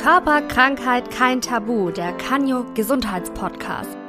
Körperkrankheit kein Tabu, der Canio Gesundheitspodcast.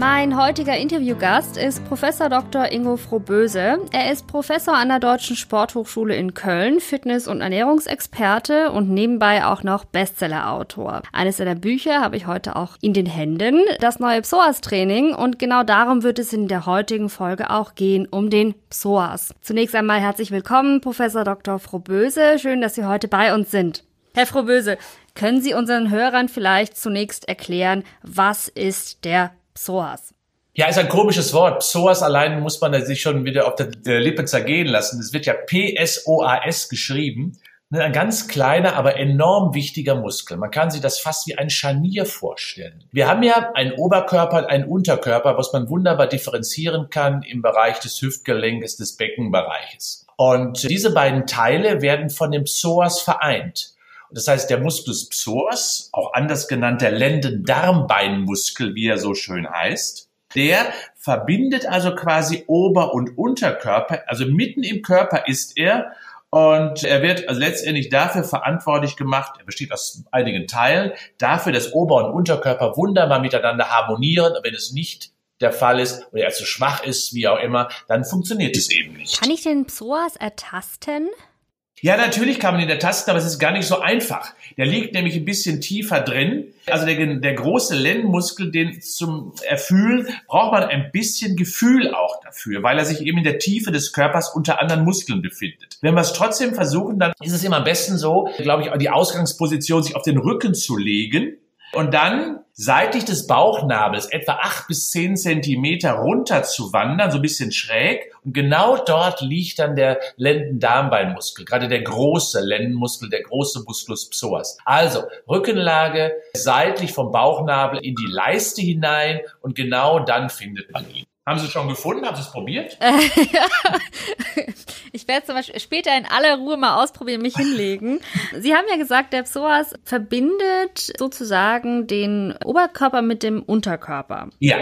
Mein heutiger Interviewgast ist Professor Dr. Ingo Frohböse. Er ist Professor an der Deutschen Sporthochschule in Köln, Fitness- und Ernährungsexperte und nebenbei auch noch Bestsellerautor. Eines seiner Bücher habe ich heute auch in den Händen, das neue Psoas-Training und genau darum wird es in der heutigen Folge auch gehen, um den Psoas. Zunächst einmal herzlich willkommen, Professor Dr. Frohböse. Schön, dass Sie heute bei uns sind. Herr Frohböse, können Sie unseren Hörern vielleicht zunächst erklären, was ist der Psoas. Ja, ist ein komisches Wort. Psoas allein muss man sich schon wieder auf der Lippe zergehen lassen. Es wird ja P-S-O-A-S geschrieben. Ne, ein ganz kleiner, aber enorm wichtiger Muskel. Man kann sich das fast wie ein Scharnier vorstellen. Wir haben ja einen Oberkörper und einen Unterkörper, was man wunderbar differenzieren kann im Bereich des Hüftgelenkes, des Beckenbereiches. Und diese beiden Teile werden von dem Psoas vereint. Das heißt, der Musculus psoas, auch anders genannt der Lendendarmbeinmuskel, wie er so schön heißt, der verbindet also quasi Ober- und Unterkörper, also mitten im Körper ist er und er wird also letztendlich dafür verantwortlich gemacht, er besteht aus einigen Teilen, dafür, dass Ober- und Unterkörper wunderbar miteinander harmonieren. Wenn es nicht der Fall ist oder er zu schwach ist, wie auch immer, dann funktioniert es eben nicht. Kann ich den Psoas ertasten? Ja, natürlich kann man ihn ertasten, aber es ist gar nicht so einfach. Der liegt nämlich ein bisschen tiefer drin. Also der, der große Lendenmuskel, den zum Erfühlen, braucht man ein bisschen Gefühl auch dafür, weil er sich eben in der Tiefe des Körpers unter anderen Muskeln befindet. Wenn wir es trotzdem versuchen, dann ist es immer am besten so, glaube ich, die Ausgangsposition, sich auf den Rücken zu legen und dann seitlich des Bauchnabels etwa acht bis zehn Zentimeter runter zu wandern, so ein bisschen schräg. Und genau dort liegt dann der Lendendarmbeinmuskel, gerade der große Lendenmuskel, der große Musculus psoas. Also Rückenlage seitlich vom Bauchnabel in die Leiste hinein und genau dann findet man ihn. Haben Sie es schon gefunden? Haben Sie es probiert? ich werde zum Beispiel später in aller Ruhe mal ausprobieren, mich hinlegen. Sie haben ja gesagt, der Psoas verbindet sozusagen den Oberkörper mit dem Unterkörper. Ja.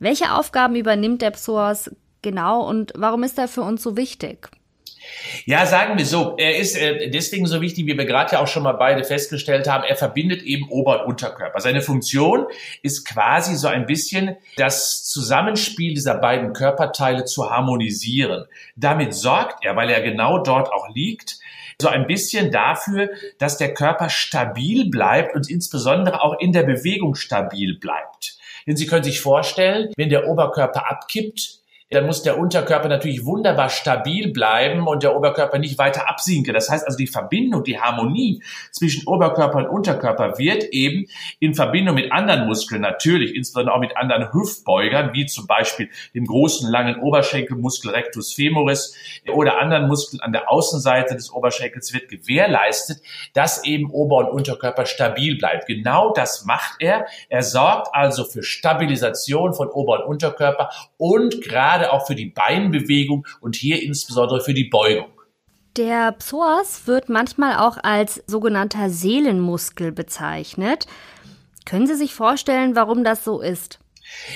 Welche Aufgaben übernimmt der Psoas genau und warum ist er für uns so wichtig? Ja, sagen wir so, er ist äh, deswegen so wichtig, wie wir gerade ja auch schon mal beide festgestellt haben, er verbindet eben Ober- und Unterkörper. Seine Funktion ist quasi so ein bisschen das Zusammenspiel dieser beiden Körperteile zu harmonisieren. Damit sorgt er, weil er genau dort auch liegt, so ein bisschen dafür, dass der Körper stabil bleibt und insbesondere auch in der Bewegung stabil bleibt. Denn Sie können sich vorstellen, wenn der Oberkörper abkippt, dann muss der Unterkörper natürlich wunderbar stabil bleiben und der Oberkörper nicht weiter absinken. Das heißt also, die Verbindung, die Harmonie zwischen Oberkörper und Unterkörper wird eben in Verbindung mit anderen Muskeln natürlich, insbesondere auch mit anderen Hüftbeugern, wie zum Beispiel dem großen, langen Oberschenkelmuskel Rectus femoris oder anderen Muskeln an der Außenseite des Oberschenkels wird gewährleistet, dass eben Ober- und Unterkörper stabil bleibt. Genau das macht er. Er sorgt also für Stabilisation von Ober- und Unterkörper und gerade gerade auch für die Beinbewegung und hier insbesondere für die Beugung. Der Psoas wird manchmal auch als sogenannter Seelenmuskel bezeichnet. Können Sie sich vorstellen, warum das so ist?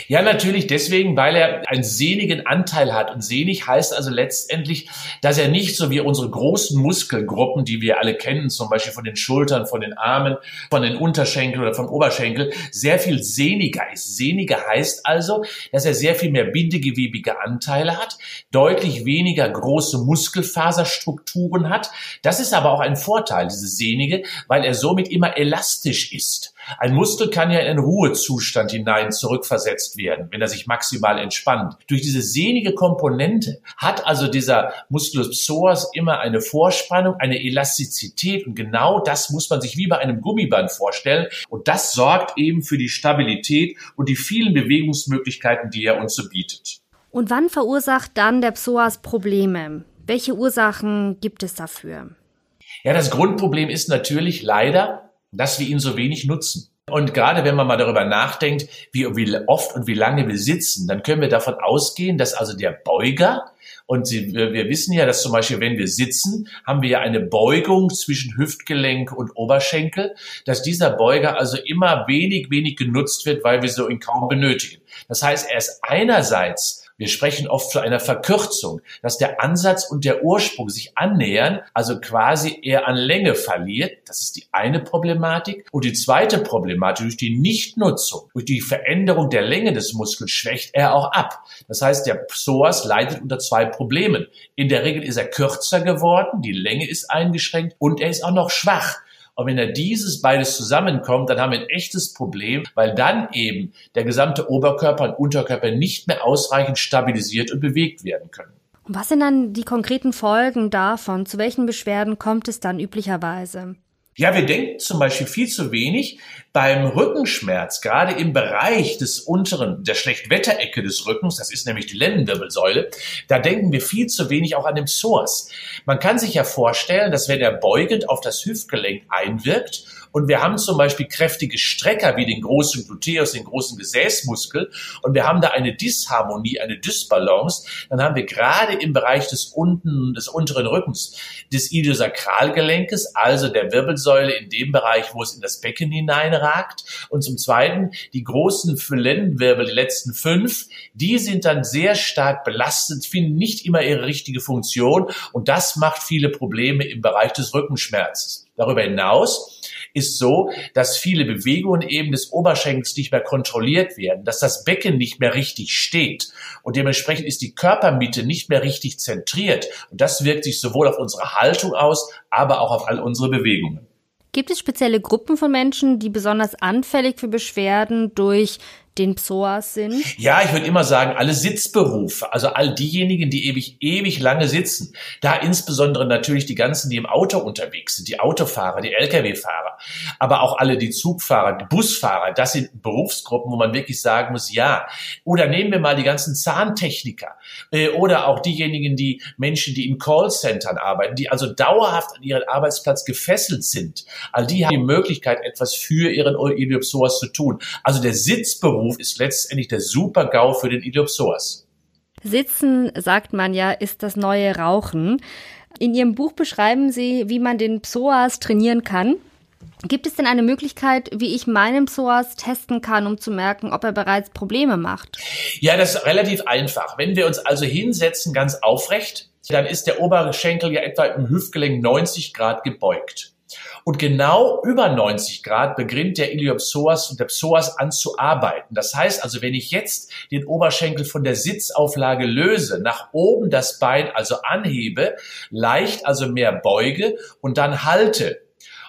Ja, natürlich deswegen, weil er einen sehnigen Anteil hat. Und sehnig heißt also letztendlich, dass er nicht so wie unsere großen Muskelgruppen, die wir alle kennen, zum Beispiel von den Schultern, von den Armen, von den Unterschenkeln oder vom Oberschenkel, sehr viel sehniger ist. Sehniger heißt also, dass er sehr viel mehr bindegewebige Anteile hat, deutlich weniger große Muskelfaserstrukturen hat. Das ist aber auch ein Vorteil, diese sehnige, weil er somit immer elastisch ist. Ein Muskel kann ja in einen Ruhezustand hinein zurückversetzt werden, wenn er sich maximal entspannt. Durch diese sehnige Komponente hat also dieser Musculus psoas immer eine Vorspannung, eine Elastizität und genau das muss man sich wie bei einem Gummiband vorstellen und das sorgt eben für die Stabilität und die vielen Bewegungsmöglichkeiten, die er uns so bietet. Und wann verursacht dann der Psoas Probleme? Welche Ursachen gibt es dafür? Ja, das Grundproblem ist natürlich leider, dass wir ihn so wenig nutzen. Und gerade wenn man mal darüber nachdenkt, wie, wie oft und wie lange wir sitzen, dann können wir davon ausgehen, dass also der Beuger, und wir wissen ja, dass zum Beispiel, wenn wir sitzen, haben wir ja eine Beugung zwischen Hüftgelenk und Oberschenkel, dass dieser Beuger also immer wenig, wenig genutzt wird, weil wir so ihn kaum benötigen. Das heißt, er ist einerseits Wir sprechen oft von einer Verkürzung, dass der Ansatz und der Ursprung sich annähern, also quasi eher an Länge verliert. Das ist die eine Problematik. Und die zweite Problematik, durch die Nichtnutzung, durch die Veränderung der Länge des Muskels schwächt er auch ab. Das heißt, der Psoas leidet unter zwei Problemen. In der Regel ist er kürzer geworden, die Länge ist eingeschränkt und er ist auch noch schwach. Und wenn da dieses beides zusammenkommt, dann haben wir ein echtes Problem, weil dann eben der gesamte Oberkörper und Unterkörper nicht mehr ausreichend stabilisiert und bewegt werden können. Was sind dann die konkreten Folgen davon? Zu welchen Beschwerden kommt es dann üblicherweise? Ja, wir denken zum Beispiel viel zu wenig beim Rückenschmerz, gerade im Bereich des unteren, der Schlechtwetterecke des Rückens, das ist nämlich die Lendenwirbelsäule, da denken wir viel zu wenig auch an den Psoas. Man kann sich ja vorstellen, dass wenn er beugend auf das Hüftgelenk einwirkt und wir haben zum Beispiel kräftige Strecker wie den großen Gluteus, den großen Gesäßmuskel. Und wir haben da eine Disharmonie, eine Dysbalance, dann haben wir gerade im Bereich des unten, des unteren Rückens, des Iliosakralgelenkes, also der Wirbelsäule in dem Bereich, wo es in das Becken hineinragt. Und zum zweiten die großen Lendenwirbel, die letzten fünf, die sind dann sehr stark belastet, finden nicht immer ihre richtige Funktion. Und das macht viele Probleme im Bereich des Rückenschmerzes. Darüber hinaus ist so, dass viele Bewegungen eben des Oberschenkels nicht mehr kontrolliert werden, dass das Becken nicht mehr richtig steht und dementsprechend ist die Körpermitte nicht mehr richtig zentriert und das wirkt sich sowohl auf unsere Haltung aus, aber auch auf all unsere Bewegungen. Gibt es spezielle Gruppen von Menschen, die besonders anfällig für Beschwerden durch den Psoas sind? Ja, ich würde immer sagen, alle Sitzberufe, also all diejenigen, die ewig, ewig lange sitzen. Da insbesondere natürlich die ganzen, die im Auto unterwegs sind, die Autofahrer, die Lkw-Fahrer, aber auch alle die Zugfahrer, die Busfahrer. Das sind Berufsgruppen, wo man wirklich sagen muss, ja. Oder nehmen wir mal die ganzen Zahntechniker äh, oder auch diejenigen, die Menschen, die in Callcentern arbeiten, die also dauerhaft an ihren Arbeitsplatz gefesselt sind. All die haben die Möglichkeit, etwas für ihren Iliopsoas zu tun. Also der Sitzberuf Beruf ist letztendlich der Super-GAU für den Iliopsoas. Sitzen, sagt man ja, ist das neue Rauchen. In Ihrem Buch beschreiben Sie, wie man den Psoas trainieren kann. Gibt es denn eine Möglichkeit, wie ich meinen Psoas testen kann, um zu merken, ob er bereits Probleme macht? Ja, das ist relativ einfach. Wenn wir uns also hinsetzen, ganz aufrecht, dann ist der Oberschenkel ja etwa im Hüftgelenk 90 Grad gebeugt. Und genau über 90 Grad beginnt der Iliopsoas und der Psoas an zu arbeiten. Das heißt also, wenn ich jetzt den Oberschenkel von der Sitzauflage löse, nach oben das Bein also anhebe, leicht also mehr beuge und dann halte,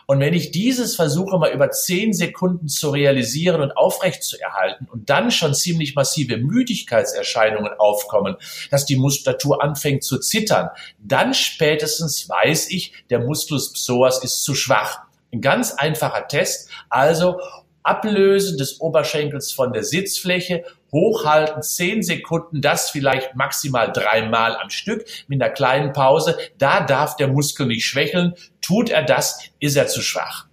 und wenn ich dieses versuche, mal über zehn Sekunden zu realisieren und aufrecht zu erhalten und dann schon ziemlich massive Müdigkeitserscheinungen aufkommen, dass die Muskulatur anfängt zu zittern, dann spätestens weiß ich, der Musculus psoas ist zu schwach. Ein ganz einfacher Test. Also Ablösen des Oberschenkels von der Sitzfläche, hochhalten, zehn Sekunden, das vielleicht maximal dreimal am Stück mit einer kleinen Pause. Da darf der Muskel nicht schwächeln. Tut er das, ist er zu schwach.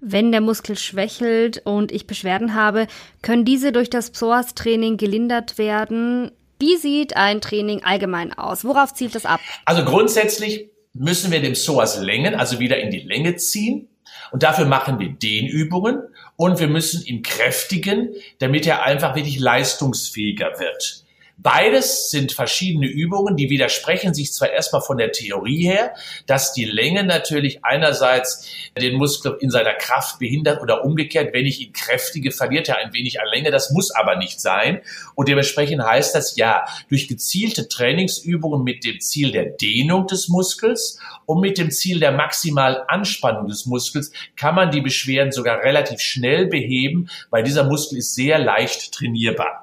Wenn der Muskel schwächelt und ich Beschwerden habe, können diese durch das Psoas-Training gelindert werden. Wie sieht ein Training allgemein aus? Worauf zielt das ab? Also grundsätzlich müssen wir den Psoas längen, also wieder in die Länge ziehen. Und dafür machen wir Dehnübungen und wir müssen ihn kräftigen, damit er einfach wirklich leistungsfähiger wird. Beides sind verschiedene Übungen, die widersprechen sich zwar erstmal von der Theorie her, dass die Länge natürlich einerseits den Muskel in seiner Kraft behindert oder umgekehrt, wenn ich ihn kräftige, verliert er ein wenig an Länge. Das muss aber nicht sein. Und dementsprechend heißt das ja, durch gezielte Trainingsübungen mit dem Ziel der Dehnung des Muskels und mit dem Ziel der maximalen Anspannung des Muskels kann man die Beschwerden sogar relativ schnell beheben, weil dieser Muskel ist sehr leicht trainierbar.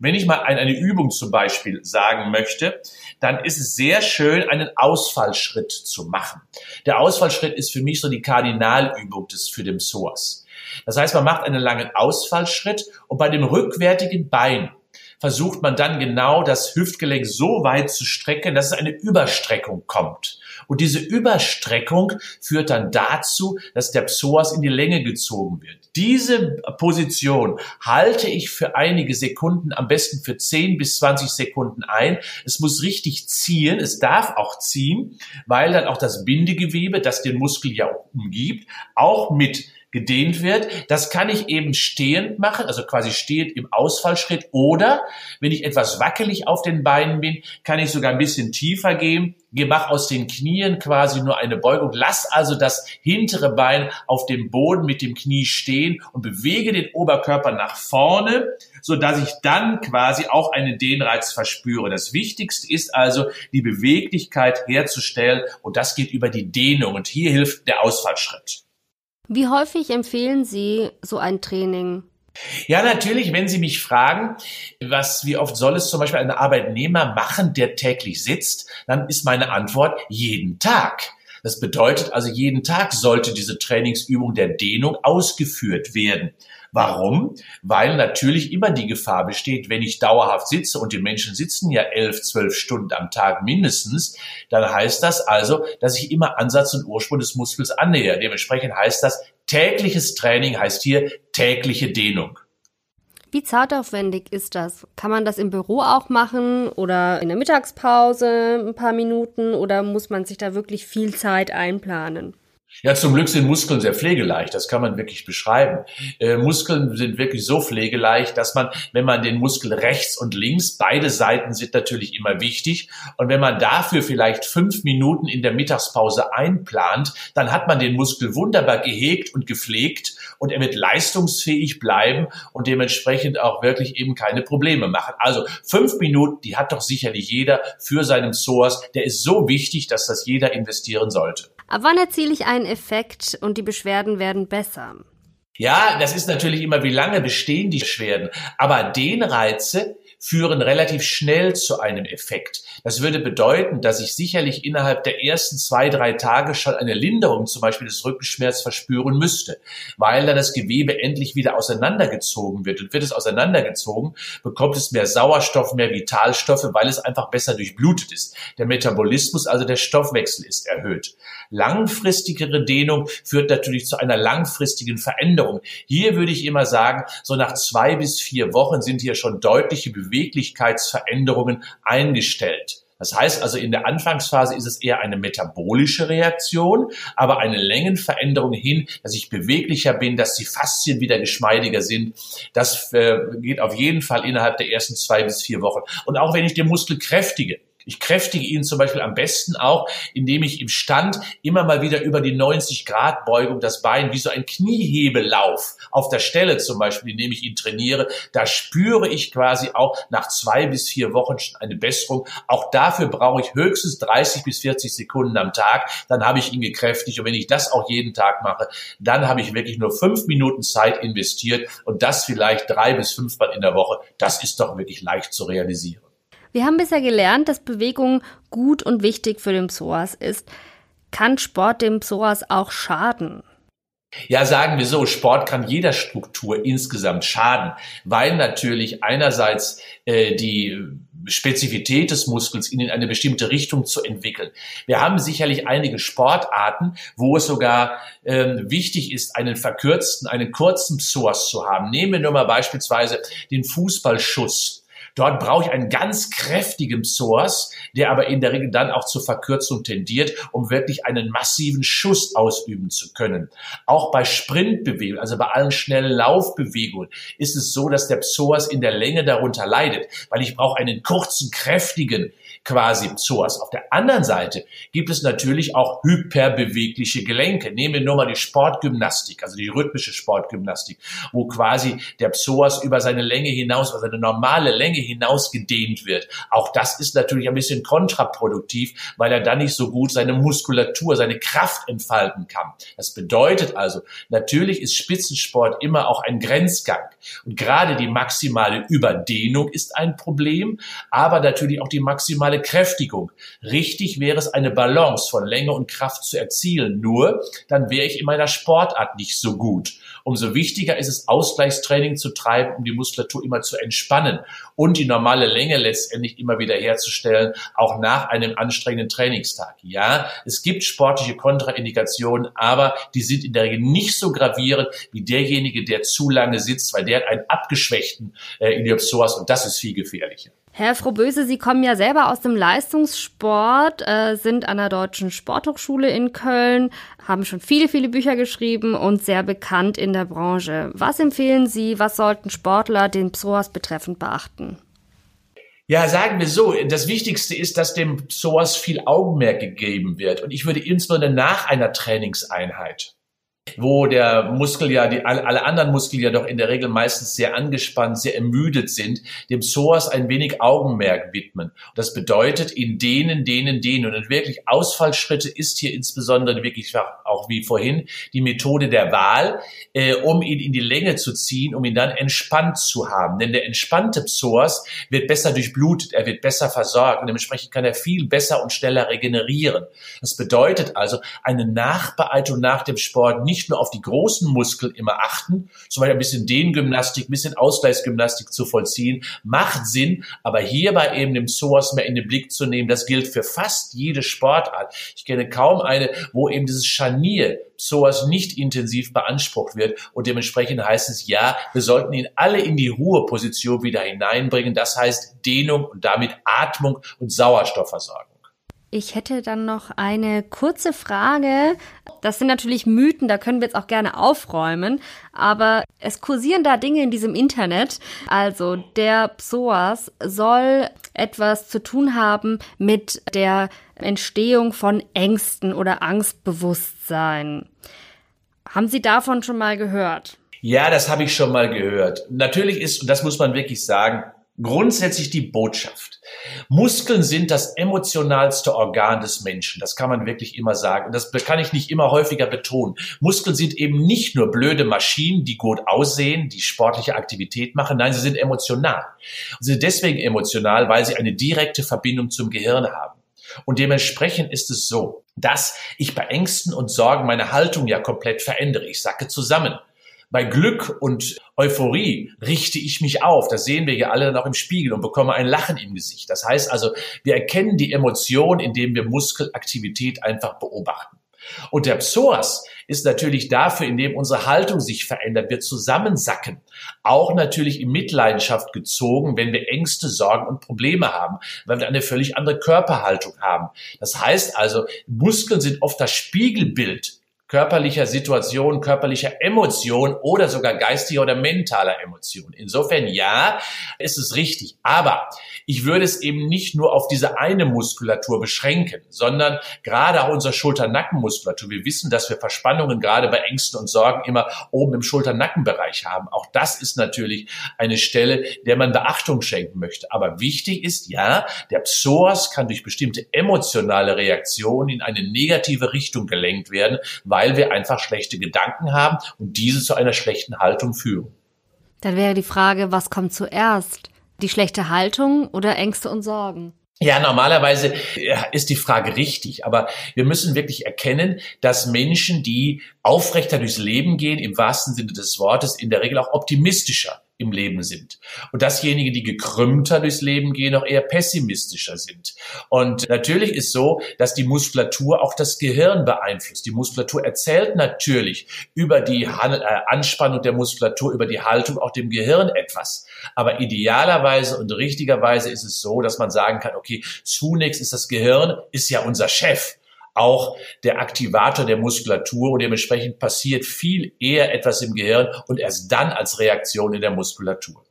Wenn ich mal eine Übung zum Beispiel sagen möchte, dann ist es sehr schön, einen Ausfallschritt zu machen. Der Ausfallschritt ist für mich so die Kardinalübung des für den Psoas. Das heißt, man macht einen langen Ausfallschritt und bei dem rückwärtigen Bein versucht man dann genau das Hüftgelenk so weit zu strecken, dass es eine Überstreckung kommt. Und diese Überstreckung führt dann dazu, dass der Psoas in die Länge gezogen wird. Diese Position halte ich für einige Sekunden, am besten für 10 bis 20 Sekunden ein. Es muss richtig ziehen, es darf auch ziehen, weil dann auch das Bindegewebe, das den Muskel ja umgibt, auch mit gedehnt wird. Das kann ich eben stehend machen, also quasi stehend im Ausfallschritt. Oder wenn ich etwas wackelig auf den Beinen bin, kann ich sogar ein bisschen tiefer gehen. Mach aus den Knien quasi nur eine Beugung. Lass also das hintere Bein auf dem Boden mit dem Knie stehen und bewege den Oberkörper nach vorne, so dass ich dann quasi auch einen Dehnreiz verspüre. Das Wichtigste ist also, die Beweglichkeit herzustellen und das geht über die Dehnung und hier hilft der Ausfallschritt. Wie häufig empfehlen Sie so ein Training? Ja, natürlich, wenn Sie mich fragen, was, wie oft soll es zum Beispiel ein Arbeitnehmer machen, der täglich sitzt, dann ist meine Antwort jeden Tag. Das bedeutet also, jeden Tag sollte diese Trainingsübung der Dehnung ausgeführt werden. Warum? Weil natürlich immer die Gefahr besteht, wenn ich dauerhaft sitze und die Menschen sitzen ja elf, zwölf Stunden am Tag mindestens, dann heißt das also, dass ich immer Ansatz und Ursprung des Muskels annähe. Dementsprechend heißt das, tägliches Training heißt hier tägliche Dehnung. Wie zartaufwendig ist das? Kann man das im Büro auch machen oder in der Mittagspause ein paar Minuten oder muss man sich da wirklich viel Zeit einplanen? Ja, zum Glück sind Muskeln sehr pflegeleicht, das kann man wirklich beschreiben. Äh, Muskeln sind wirklich so pflegeleicht, dass man, wenn man den Muskel rechts und links, beide Seiten sind natürlich immer wichtig, und wenn man dafür vielleicht fünf Minuten in der Mittagspause einplant, dann hat man den Muskel wunderbar gehegt und gepflegt und er wird leistungsfähig bleiben und dementsprechend auch wirklich eben keine Probleme machen. Also fünf Minuten, die hat doch sicherlich jeder für seinen Psoas, der ist so wichtig, dass das jeder investieren sollte. Ab wann erziele ich einen Effekt und die Beschwerden werden besser? Ja, das ist natürlich immer, wie lange bestehen die Beschwerden. Aber Dehnreize führen relativ schnell zu einem Effekt. Das würde bedeuten, dass ich sicherlich innerhalb der ersten zwei, drei Tage schon eine Linderung zum Beispiel des Rückenschmerzes verspüren müsste, weil dann das Gewebe endlich wieder auseinandergezogen wird. Und wird es auseinandergezogen, bekommt es mehr Sauerstoff, mehr Vitalstoffe, weil es einfach besser durchblutet ist. Der Metabolismus, also der Stoffwechsel ist erhöht. Langfristigere Dehnung führt natürlich zu einer langfristigen Veränderung. Hier würde ich immer sagen, so nach zwei bis vier Wochen sind hier schon deutliche Beweglichkeitsveränderungen eingestellt. Das heißt also, in der Anfangsphase ist es eher eine metabolische Reaktion, aber eine Längenveränderung hin, dass ich beweglicher bin, dass die Faszien wieder geschmeidiger sind. Das äh, geht auf jeden Fall innerhalb der ersten zwei bis vier Wochen. Und auch wenn ich den Muskel kräftige, ich kräftige ihn zum Beispiel am besten auch, indem ich im Stand immer mal wieder über die 90 Grad Beugung das Bein wie so ein Kniehebellauf auf der Stelle zum Beispiel, indem ich ihn trainiere, da spüre ich quasi auch nach zwei bis vier Wochen schon eine Besserung. Auch dafür brauche ich höchstens 30 bis 40 Sekunden am Tag. Dann habe ich ihn gekräftigt. Und wenn ich das auch jeden Tag mache, dann habe ich wirklich nur fünf Minuten Zeit investiert und das vielleicht drei bis fünfmal in der Woche. Das ist doch wirklich leicht zu realisieren. Wir haben bisher gelernt, dass Bewegung gut und wichtig für den Psoas ist. Kann Sport dem Psoas auch schaden? Ja, sagen wir so, Sport kann jeder Struktur insgesamt schaden, weil natürlich einerseits äh, die Spezifität des Muskels ihn in eine bestimmte Richtung zu entwickeln. Wir haben sicherlich einige Sportarten, wo es sogar ähm, wichtig ist, einen verkürzten, einen kurzen Psoas zu haben. Nehmen wir nur mal beispielsweise den Fußballschuss. Dort brauche ich einen ganz kräftigen Source, der aber in der Regel dann auch zur Verkürzung tendiert, um wirklich einen massiven Schuss ausüben zu können. Auch bei Sprintbewegungen, also bei allen schnellen Laufbewegungen, ist es so, dass der Psoas in der Länge darunter leidet, weil ich brauche einen kurzen, kräftigen, quasi Psoas. Auf der anderen Seite gibt es natürlich auch hyperbewegliche Gelenke. Nehmen wir nur mal die Sportgymnastik, also die rhythmische Sportgymnastik, wo quasi der Psoas über seine Länge hinaus, also seine normale Länge hinaus gedehnt wird. Auch das ist natürlich ein bisschen kontraproduktiv, weil er dann nicht so gut seine Muskulatur, seine Kraft entfalten kann. Das bedeutet also, natürlich ist Spitzensport immer auch ein Grenzgang. Und gerade die maximale Überdehnung ist ein Problem, aber natürlich auch die maximale Kräftigung. Richtig wäre es, eine Balance von Länge und Kraft zu erzielen. Nur, dann wäre ich in meiner Sportart nicht so gut. Umso wichtiger ist es, Ausgleichstraining zu treiben, um die Muskulatur immer zu entspannen und die normale Länge letztendlich immer wieder herzustellen, auch nach einem anstrengenden Trainingstag. Ja, es gibt sportliche Kontraindikationen, aber die sind in der Regel nicht so gravierend wie derjenige, der zu lange sitzt, weil der hat einen abgeschwächten äh, Iliopsoas und das ist viel gefährlicher. Herr Frohböse, Sie kommen ja selber aus dem Leistungssport, äh, sind an der Deutschen Sporthochschule in Köln, haben schon viele, viele Bücher geschrieben und sehr bekannt in der Branche. Was empfehlen Sie, was sollten Sportler den Psoas betreffend beachten? Ja, sagen wir so, das Wichtigste ist, dass dem Psoas viel Augenmerk gegeben wird. Und ich würde insbesondere nach einer Trainingseinheit wo der Muskel ja, die, alle anderen Muskeln ja doch in der Regel meistens sehr angespannt, sehr ermüdet sind, dem Psoas ein wenig Augenmerk widmen. das bedeutet in denen, denen, denen. Und wirklich Ausfallschritte ist hier insbesondere wirklich auch wie vorhin die Methode der Wahl, äh, um ihn in die Länge zu ziehen, um ihn dann entspannt zu haben. Denn der entspannte Psoas wird besser durchblutet, er wird besser versorgt und dementsprechend kann er viel besser und schneller regenerieren. Das bedeutet also eine Nachbereitung nach dem Sport nicht nicht nur auf die großen Muskeln immer achten, zum Beispiel ein bisschen Dehngymnastik, ein bisschen Ausgleichsgymnastik zu vollziehen, macht Sinn, aber hierbei eben den Psoas mehr in den Blick zu nehmen, das gilt für fast jede Sportart. Ich kenne kaum eine, wo eben dieses Scharnier Psoas nicht intensiv beansprucht wird und dementsprechend heißt es ja, wir sollten ihn alle in die Ruheposition wieder hineinbringen. Das heißt Dehnung und damit Atmung und Sauerstoffversorgung. Ich hätte dann noch eine kurze Frage. Das sind natürlich Mythen, da können wir jetzt auch gerne aufräumen, aber es kursieren da Dinge in diesem Internet. Also der Psoas soll etwas zu tun haben mit der Entstehung von Ängsten oder Angstbewusstsein. Haben Sie davon schon mal gehört? Ja, das habe ich schon mal gehört. Natürlich ist, und das muss man wirklich sagen, grundsätzlich die Botschaft. Muskeln sind das emotionalste Organ des Menschen. Das kann man wirklich immer sagen. Und das kann ich nicht immer häufiger betonen. Muskeln sind eben nicht nur blöde Maschinen, die gut aussehen, die sportliche Aktivität machen. Nein, sie sind emotional. Sie sind deswegen emotional, weil sie eine direkte Verbindung zum Gehirn haben. Und dementsprechend ist es so, dass ich bei Ängsten und Sorgen meine Haltung ja komplett verändere. Ich sacke zusammen. Bei Glück und Euphorie richte ich mich auf. Das sehen wir hier alle dann auch im Spiegel und bekomme ein Lachen im Gesicht. Das heißt also, wir erkennen die Emotion, indem wir Muskelaktivität einfach beobachten. Und der Psoas ist natürlich dafür, indem unsere Haltung sich verändert, wir zusammensacken. Auch natürlich in Mitleidenschaft gezogen, wenn wir Ängste, Sorgen und Probleme haben, weil wir eine völlig andere Körperhaltung haben. Das heißt also, Muskeln sind oft das Spiegelbild körperlicher Situation, körperlicher Emotion oder sogar geistiger oder mentaler Emotion. Insofern ja, ist es richtig. Aber ich würde es eben nicht nur auf diese eine Muskulatur beschränken, sondern gerade auch unsere Schulter-Nackenmuskulatur. Wir wissen, dass wir Verspannungen gerade bei Ängsten und Sorgen immer oben im Schulter-Nackenbereich haben. Auch das ist natürlich eine Stelle, der man Beachtung schenken möchte. Aber wichtig ist, ja, der Psoas kann durch bestimmte emotionale Reaktionen in eine negative Richtung gelenkt werden, weil wir einfach schlechte Gedanken haben und diese zu einer schlechten Haltung führen. Dann wäre die Frage, was kommt zuerst? Die schlechte Haltung oder Ängste und Sorgen? Ja, normalerweise ist die Frage richtig, aber wir müssen wirklich erkennen, dass Menschen, die aufrechter durchs Leben gehen, im wahrsten Sinne des Wortes, in der Regel auch optimistischer im Leben sind. Und dasjenige, die gekrümmter durchs Leben gehen, auch eher pessimistischer sind. Und natürlich ist so, dass die Muskulatur auch das Gehirn beeinflusst. Die Muskulatur erzählt natürlich über die äh, Anspannung der Muskulatur, über die Haltung auch dem Gehirn etwas. Aber idealerweise und richtigerweise ist es so, dass man sagen kann, okay, zunächst ist das Gehirn, ist ja unser Chef auch der Aktivator der Muskulatur und dementsprechend passiert viel eher etwas im Gehirn und erst dann als Reaktion in der Muskulatur.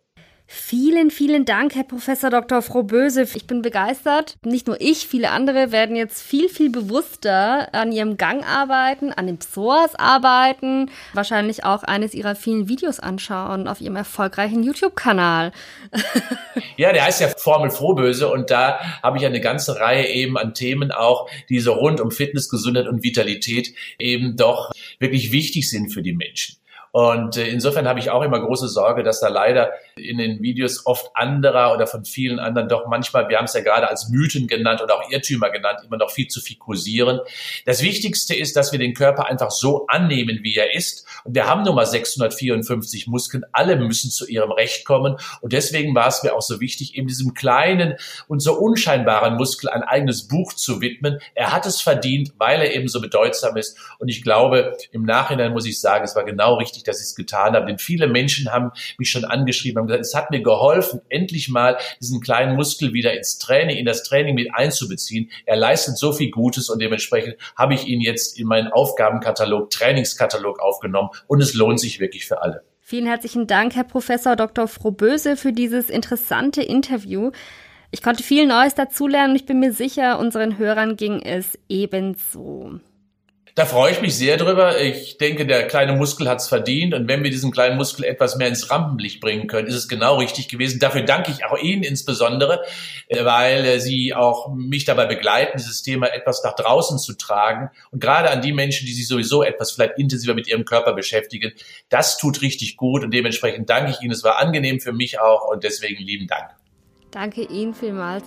Vielen, vielen Dank, Herr Professor Dr. Frohböse. Ich bin begeistert. Nicht nur ich, viele andere werden jetzt viel, viel bewusster an ihrem Gang arbeiten, an den Psoas arbeiten, wahrscheinlich auch eines ihrer vielen Videos anschauen auf ihrem erfolgreichen YouTube-Kanal. ja, der heißt ja Formel Frohböse und da habe ich eine ganze Reihe eben an Themen auch, die so rund um Fitness, Gesundheit und Vitalität eben doch wirklich wichtig sind für die Menschen. Und äh, insofern habe ich auch immer große Sorge, dass da leider in den Videos oft anderer oder von vielen anderen doch manchmal, wir haben es ja gerade als Mythen genannt oder auch Irrtümer genannt, immer noch viel zu viel kursieren. Das Wichtigste ist, dass wir den Körper einfach so annehmen, wie er ist. Und wir haben nun mal 654 Muskeln. Alle müssen zu ihrem Recht kommen. Und deswegen war es mir auch so wichtig, eben diesem kleinen und so unscheinbaren Muskel ein eigenes Buch zu widmen. Er hat es verdient, weil er eben so bedeutsam ist. Und ich glaube, im Nachhinein muss ich sagen, es war genau richtig, dass ich es getan habe. Denn viele Menschen haben mich schon angeschrieben, haben gesagt, es hat mir geholfen, endlich mal diesen kleinen Muskel wieder ins Training, in das Training mit einzubeziehen. Er leistet so viel Gutes und dementsprechend habe ich ihn jetzt in meinen Aufgabenkatalog, Trainingskatalog aufgenommen und es lohnt sich wirklich für alle. Vielen herzlichen Dank, Herr Professor Dr. Frohböse, für dieses interessante Interview. Ich konnte viel Neues dazulernen und ich bin mir sicher, unseren Hörern ging es ebenso. Da freue ich mich sehr drüber. Ich denke, der kleine Muskel hat es verdient. Und wenn wir diesen kleinen Muskel etwas mehr ins Rampenlicht bringen können, ist es genau richtig gewesen. Dafür danke ich auch Ihnen insbesondere, äh, weil äh, Sie auch mich dabei begleiten, dieses Thema etwas nach draußen zu tragen. Und gerade an die Menschen, die sich sowieso etwas vielleicht intensiver mit ihrem Körper beschäftigen, das tut richtig gut. Und dementsprechend danke ich Ihnen. Es war angenehm für mich auch. Und deswegen lieben Dank. Danke Ihnen vielmals.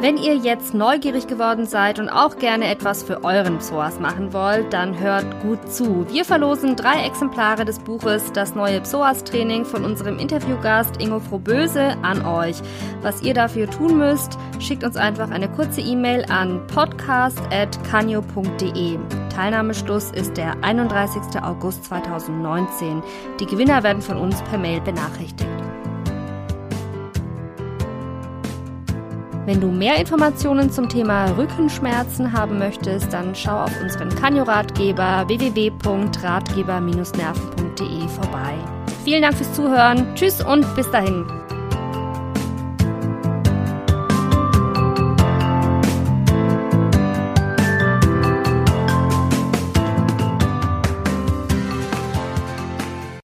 Wenn ihr jetzt neugierig geworden seid und auch gerne etwas für euren Psoas machen wollt, dann hört gut zu. Wir verlosen drei Exemplare des Buches Das neue Psoas-Training von unserem Interviewgast Ingo Frohböse an euch. Was ihr dafür tun müsst, schickt uns einfach eine kurze E-Mail an podcast.canio.de. Teilnahmeschluss ist der 31. August 2019. Die Gewinner werden von uns per Mail benachrichtigt. Wenn du mehr Informationen zum Thema Rückenschmerzen haben möchtest, dann schau auf unseren Kanyo-Ratgeber www.ratgeber-nerven.de vorbei. Vielen Dank fürs Zuhören. Tschüss und bis dahin.